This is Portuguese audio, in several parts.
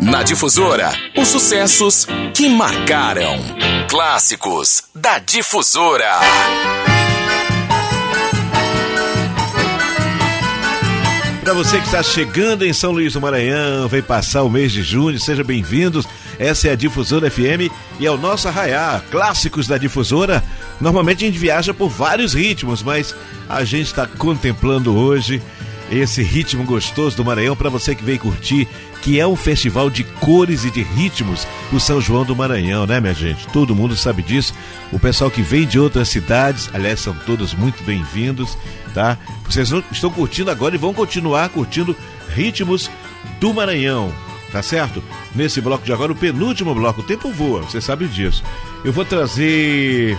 Na Difusora, os sucessos que marcaram. Clássicos da Difusora. Para você que está chegando em São Luís do Maranhão, vem passar o mês de junho, sejam bem-vindos. Essa é a Difusora FM e é o nosso arraiá, clássicos da Difusora. Normalmente a gente viaja por vários ritmos, mas a gente está contemplando hoje esse ritmo gostoso do Maranhão para você que veio curtir, que é um festival de cores e de ritmos, o São João do Maranhão, né, minha gente? Todo mundo sabe disso. O pessoal que vem de outras cidades, aliás, são todos muito bem-vindos, tá? Vocês estão curtindo agora e vão continuar curtindo ritmos do Maranhão, tá certo? Nesse bloco de agora, o penúltimo bloco, o tempo voa, você sabe disso. Eu vou trazer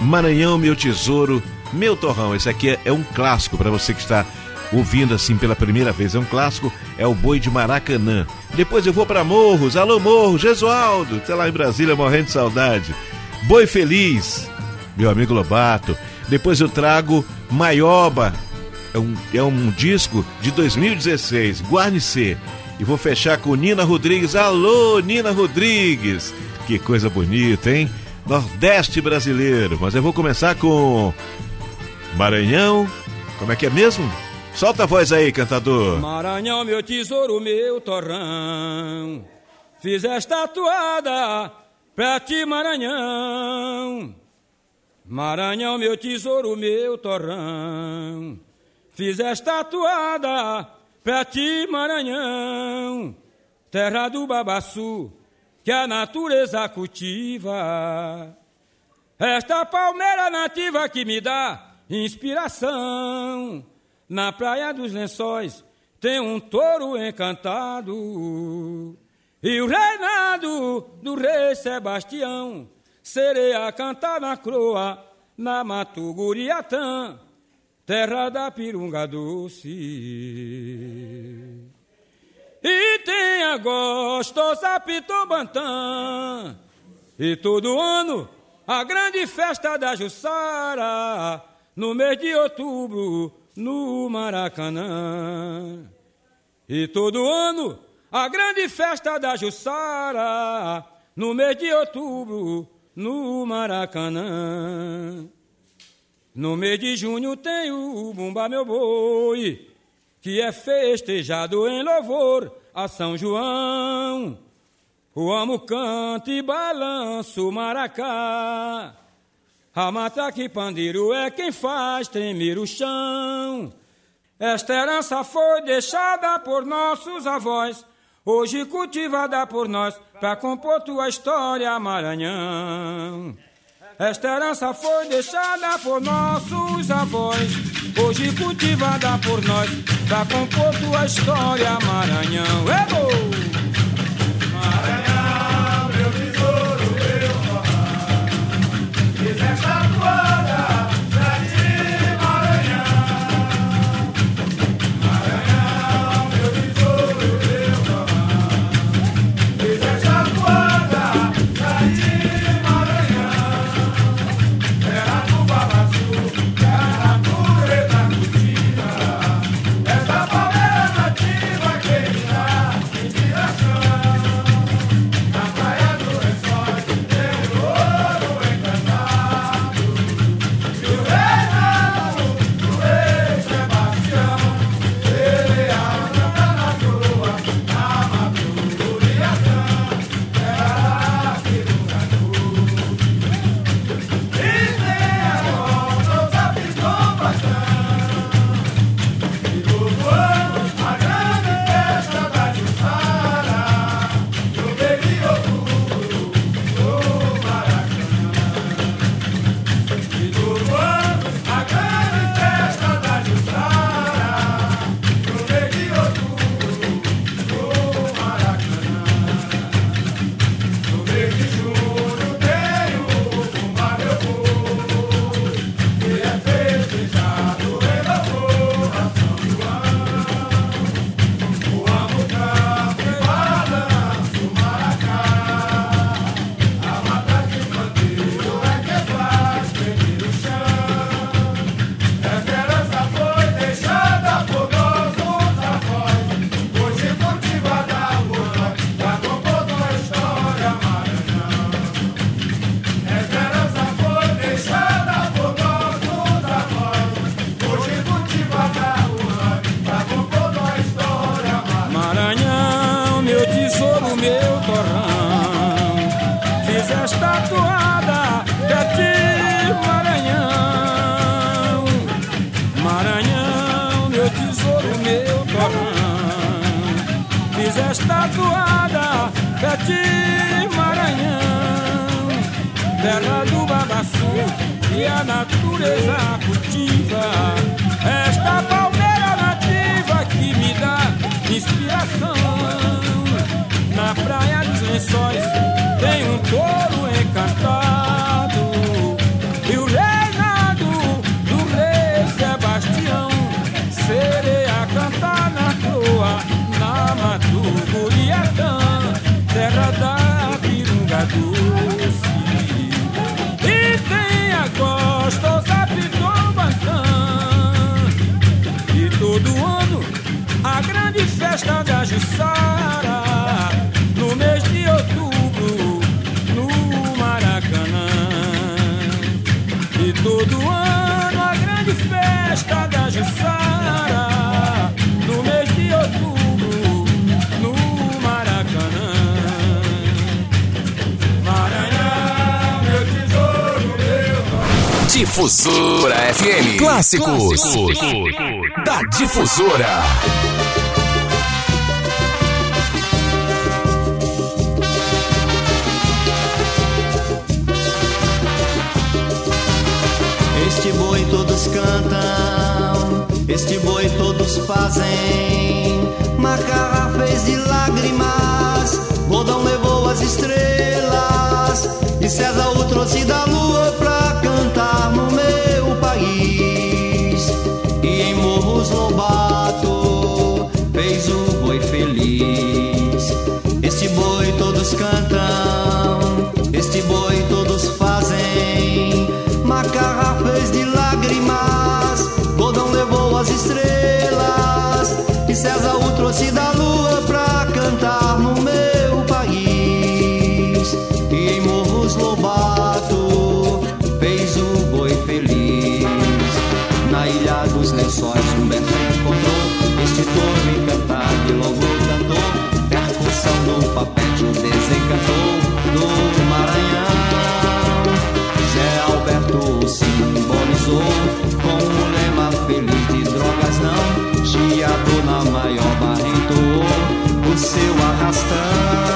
Maranhão, meu tesouro, meu torrão. Esse aqui é, é um clássico para você que está ouvindo assim pela primeira vez. É um clássico, é o Boi de Maracanã. Depois eu vou para Morros, alô Morro, Gesualdo, tá lá em Brasília morrendo de saudade. Boi Feliz, meu amigo Lobato. Depois eu trago Maioba, é um, é um disco de 2016, Guarnecer. E vou fechar com Nina Rodrigues. Alô, Nina Rodrigues! Que coisa bonita, hein? Nordeste brasileiro. Mas eu vou começar com Maranhão. Como é que é mesmo? Solta a voz aí, cantador. Maranhão, meu tesouro, meu torrão. Fiz esta toada pra ti, Maranhão. Maranhão, meu tesouro, meu torrão. Fiz esta toada pra ti, Maranhão. Terra do babaçu, que a natureza cultiva. Esta palmeira nativa que me dá inspiração. Na praia dos lençóis tem um touro encantado. E o reinado do rei Sebastião, sereia cantar na croa, na Matuguriatã, terra da pirunga doce. E tem a gostosa Pitobantã, e todo ano a grande festa da Jussara, no mês de outubro, no Maracanã. E todo ano a grande festa da Jussara, no mês de outubro, no Maracanã. No mês de junho tem o Bumba Meu Boi, que é festejado em louvor a São João. O amo canta e balança o maracá. A matraca e pandeiro é quem faz tremer o chão. Esta herança foi deixada por nossos avós, hoje cultivada por nós, para compor tua história, Maranhão. Esta herança foi deixada por nossos avós, hoje cultivada por nós, para compor tua história, Maranhão. Ebo! E a natureza cultiva. Esta palmeira nativa que me dá inspiração. Na praia dos lençóis festa da Jussara, no mês de outubro, no Maracanã. E todo ano a grande festa da Jussara, no mês de outubro, no Maracanã. Maranhão, meu tesouro, meu Difusora FM. Clássicos da Difusora. Este boi todos cantam, este boi todos fazem. Macarra fez de lágrimas, Rodão levou as estrelas. E César o trouxe da lua pra cantar no meu país. E em Morros Lobato fez o boi feliz. Este boi todos cantam, César o trouxe da lua pra cantar no meu país. E em Morros Lobato fez o boi feliz. Na ilha dos lençóis, Humberto encontrou este touro encantado e logo cantou. Percussão do o desencantou do estão.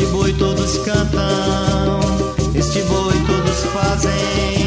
Este boi todos cantam, este boi todos fazem.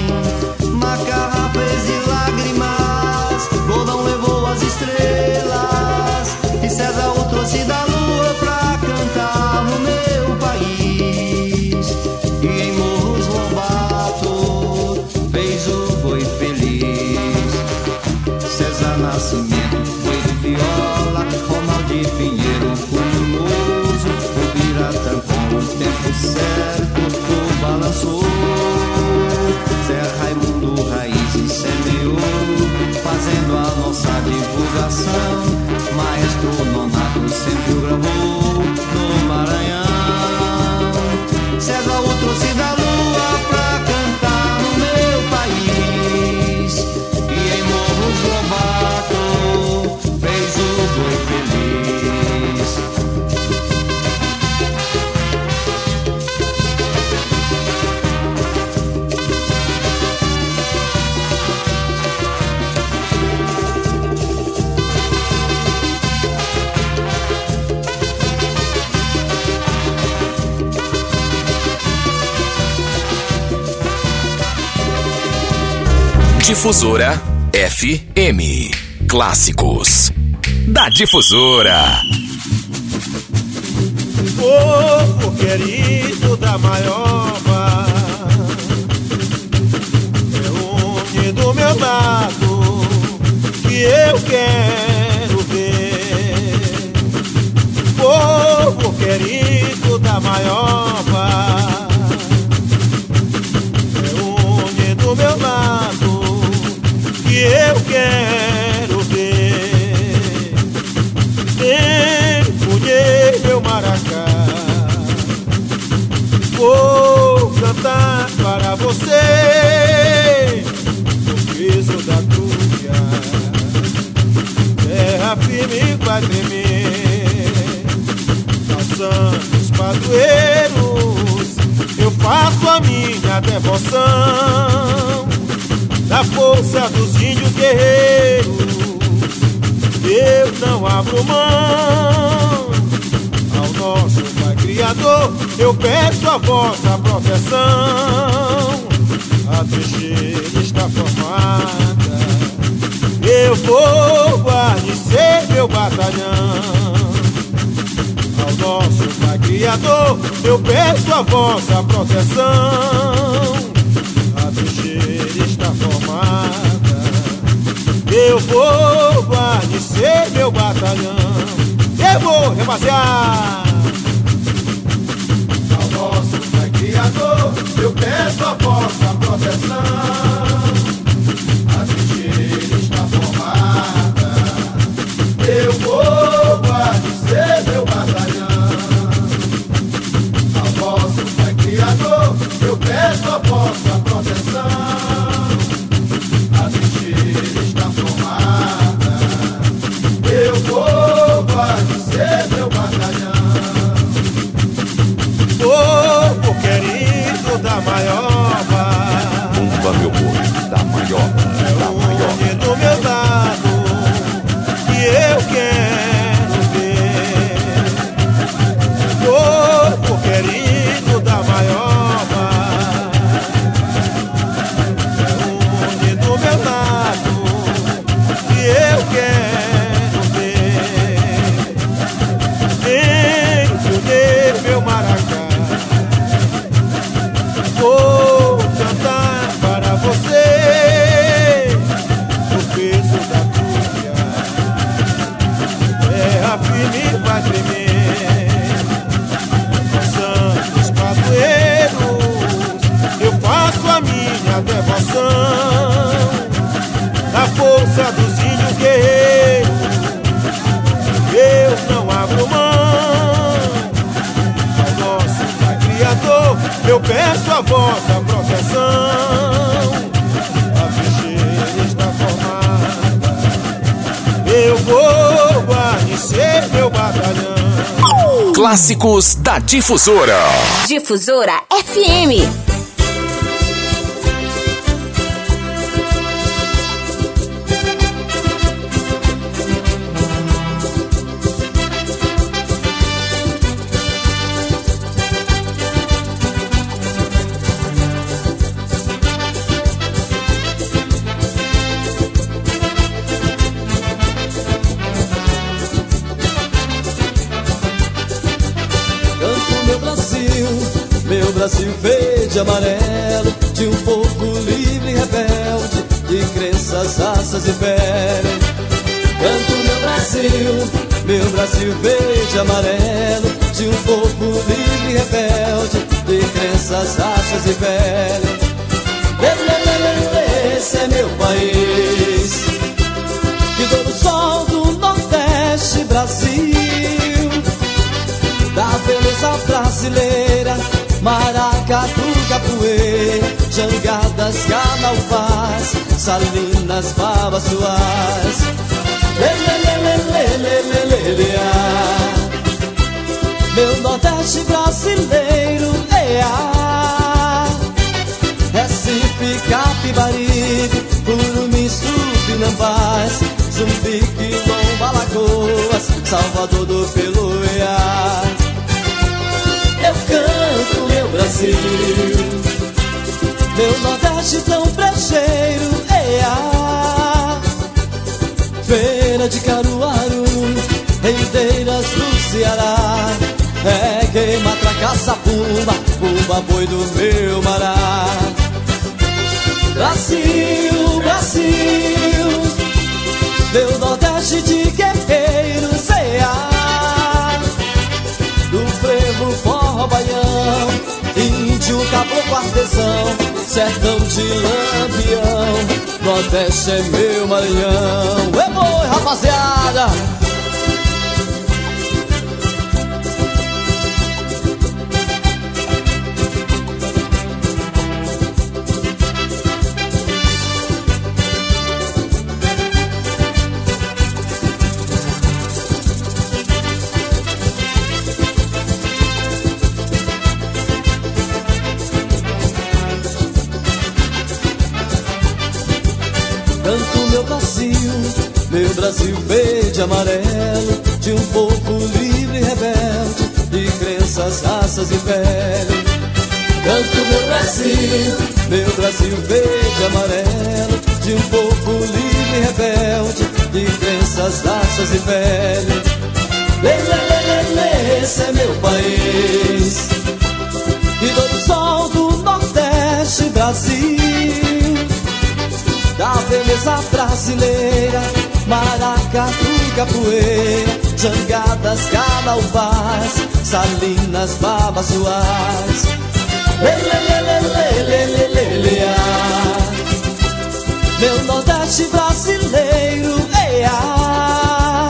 Difusora FM. Clássicos da Difusora. povo querido da Maioba Reúne do meu lado que eu quero ver Povo querido da Maioba cantar para você o peso da cruz. Terra firme vai tremer. Passando os padroeiros, eu faço a minha devoção da força dos índios guerreiros. Eu não abro mão ao nosso Criador. Eu peço a vossa proteção. A trincheira está formada. Eu vou guarnecer meu batalhão. Ao nosso Pai Criador, eu peço a vossa proteção trincheira está formada. Eu vou guarnecer meu batalhão. Eu vou rebasear. A vossa proteção. A trincheira está formada. Eu vou guarnecer meu batalhão. Ao vosso Pai Criador, eu peço a vossa proteção. A trincheira está formada. Eu vou peço a vossa proteção. A trincheira está formada, eu vou guarnecer meu batalhão. Clássicos da Difusora. Difusora FM. Meu Brasil verde amarelo, de um povo livre e rebelde, de crenças, raças e pele. Canto meu Brasil, meu Brasil verde amarelo, de um povo livre e rebelde, de crenças, raças e pele. Esse é meu país, que dou no sol do Nordeste, Brasil da beleza brasileira, maracatu, capoeira, jangadas, canalpás, salinas, babas suas. Meu Nordeste brasileiro, ea. Recife, Capibaribe, Curumins, Tupinambás, Zumbi, Quilomba, Lagoas, Salvador do Peloeá. Brasil, meu Nordeste tão brejeiro, é a Feira de Caruaru, rendeiras do Ceará. É queima, tracaça, pumba, pumba, boi do meu mará. Brasil, Brasil, meu Nordeste de caboclo, artesão, sertão de lampião, Nordeste é meu Maranhão. É boi, rapaziada! Brasil verde e amarelo De um povo livre e rebelde De crenças, raças e pele Canto meu Brasil, meu Brasil verde e amarelo De um povo livre e rebelde De crenças, raças e pele Lê, lê, lê, lê, esse é meu país. E todo sol do Nordeste, Brasil Da beleza brasileira Maracatu, capoeira, jangadas, calaubás, salinas, babas suás. Meu Nordeste brasileiro, eia.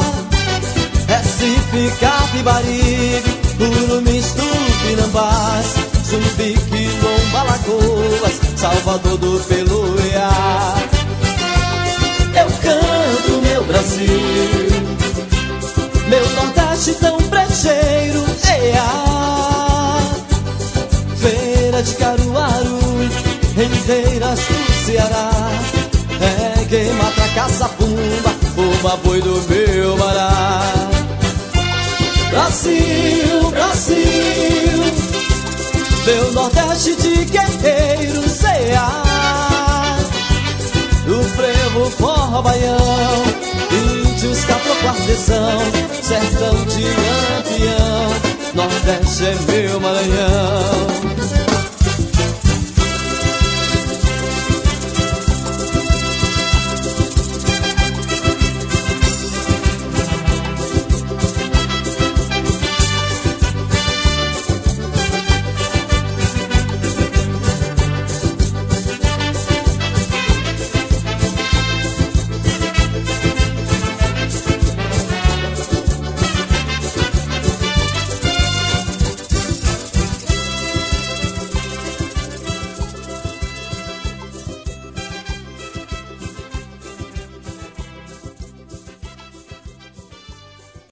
Recife, Capibaribe, Urumis, Tupinambás, Zumbi, Quilomba, Lagoas, Salvador do meu Brasil. Meu Nordeste tão brejeiro, eia. Feira de Caruaru, rendeiras do Ceará. Reggae, mata, caça, pumba, uma boi do meu mará. Brasil, Brasil, meu Nordeste de guerreiros, eia do frevo, forró, baião Quartezão Sertão de lampião Nordeste é meu Maranhão